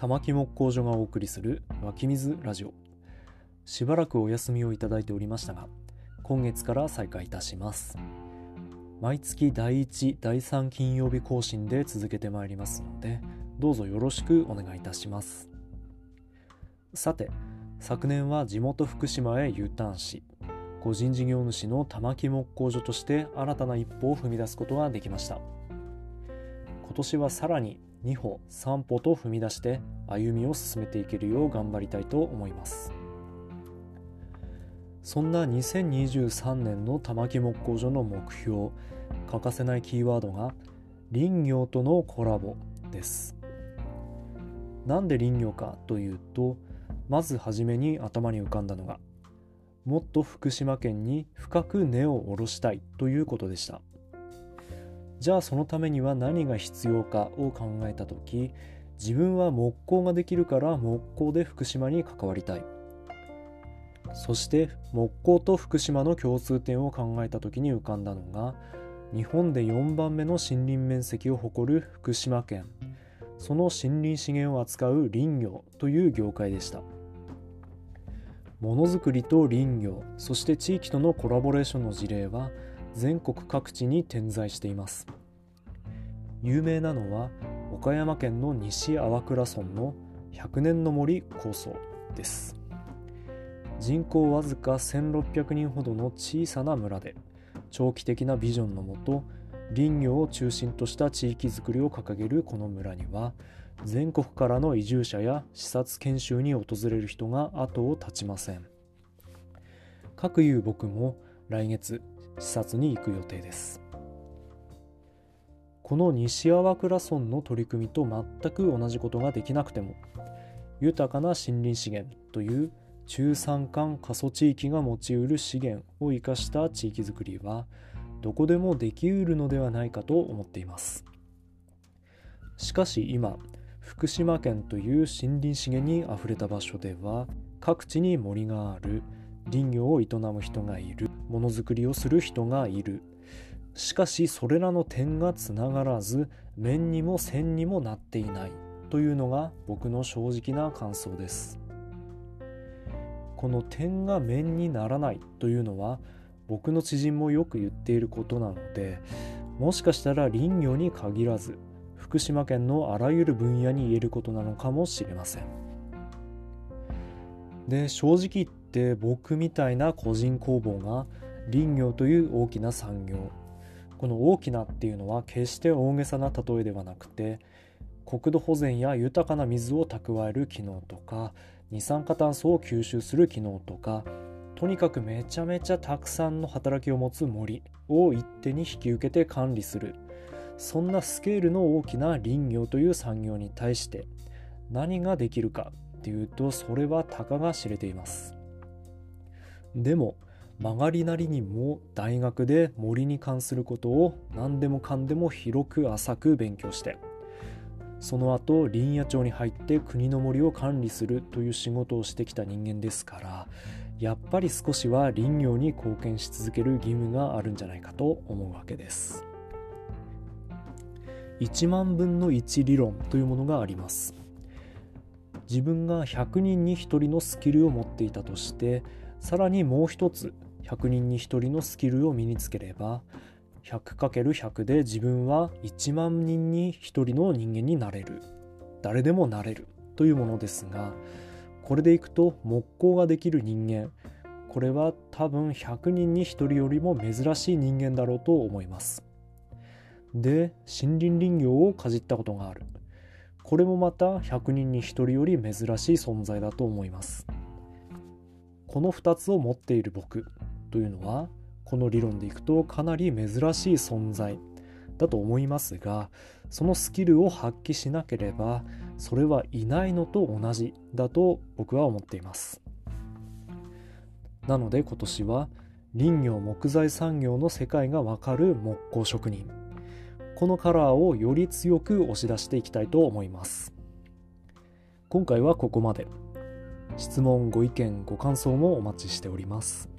玉木木工所がお送りする湧き水ラジオ。しばらくお休みをいただいておりましたが今月から再開いたします。毎月第1第3金曜日更新で続けてまいりますのでどうぞよろしくお願いいたします。さて昨年は地元福島へ U ターンし個人事業主の玉木木工所として新たな一歩を踏み出すことができました。年はさらに2歩3歩と踏み出して歩みを進めていけるよう頑張りたいと思います。そんな2023年の玉木木工所の目標欠かせないキーワードが林業とのコラボです。なんで林業かというとまず初めに頭に浮かんだのがもっと福島県に深く根を下ろしたいということでした。じゃあそのためには何が必要かを考えた時自分は木工ができるから木工で福島に関わりたい。そして木工と福島の共通点を考えた時に浮かんだのが日本で4番目の森林面積を誇る福島県。その森林資源を扱う林業という業界でした。ものづくりと林業そして地域とのコラボレーションの事例は全国各地に点在しています。有名なのは岡山県の西粟倉村の100年の森構想です。人口わずか1600人ほどの小さな村で長期的なビジョンのもと林業を中心とした地域づくりを掲げるこの村には全国からの移住者や視察研修に訪れる人が後を絶ちません。各いう僕も来月視察に行く予定です。この西粟倉村の取り組みと全く同じことができなくても豊かな森林資源という中山間過疎地域が持ちうる資源を生かした地域づくりはどこでもできうるのではないかと思っています。しかし今福島県という森林資源にあふれた場所では各地に森がある。林業を営む人がいる。ものづくりをする人がいる。しかしそれらの点がつながらず面にも線にもなっていない。というのが僕の正直な感想です。この点が面にならない。というのは僕の知人もよく言っていることなのでもしかしたら林業に限らず福島県のあらゆる分野に言えることなのかもしれません。で正直言って僕みたいな個人工房が林業という大きな産業。この大きなっていうのは決して大げさな例えではなくて国土保全や豊かな水を蓄える機能とか二酸化炭素を吸収する機能とかとにかくめちゃめちゃたくさんの働きを持つ森を一手に引き受けて管理する。そんなスケールの大きな林業という産業に対して何ができるかっていうとそれはたかが知れています。でも曲がりなりにも大学で森に関することを何でもかんでも広く浅く勉強してその後林野庁に入って国の森を管理するという仕事をしてきた人間ですからやっぱり少しは林業に貢献し続ける義務があるんじゃないかと思うわけです。1万分の1理論というものがあります。自分が100人に1人のスキルを持っていたとしてさらにもう一つ100人に1人のスキルを身につければ 100×100 で自分は1万人に1人の人間になれる。誰でもなれる。というものですがこれでいくと木工ができる人間。これは多分100人に1人よりも珍しい人間だろうと思います。で森林林業をかじったことがある。これもまた100人に1人より珍しい存在だと思います。この2つを持っている僕というのはこの理論でいくとかなり珍しい存在だと思いますがそのスキルを発揮しなければそれはいないのと同じだと僕は思っています。なので今年は林業木材産業の世界がわかる木工職人。このカラーをより強く押し出していきたいと思います。今回はここまで。質問ご意見ご感想もお待ちしております。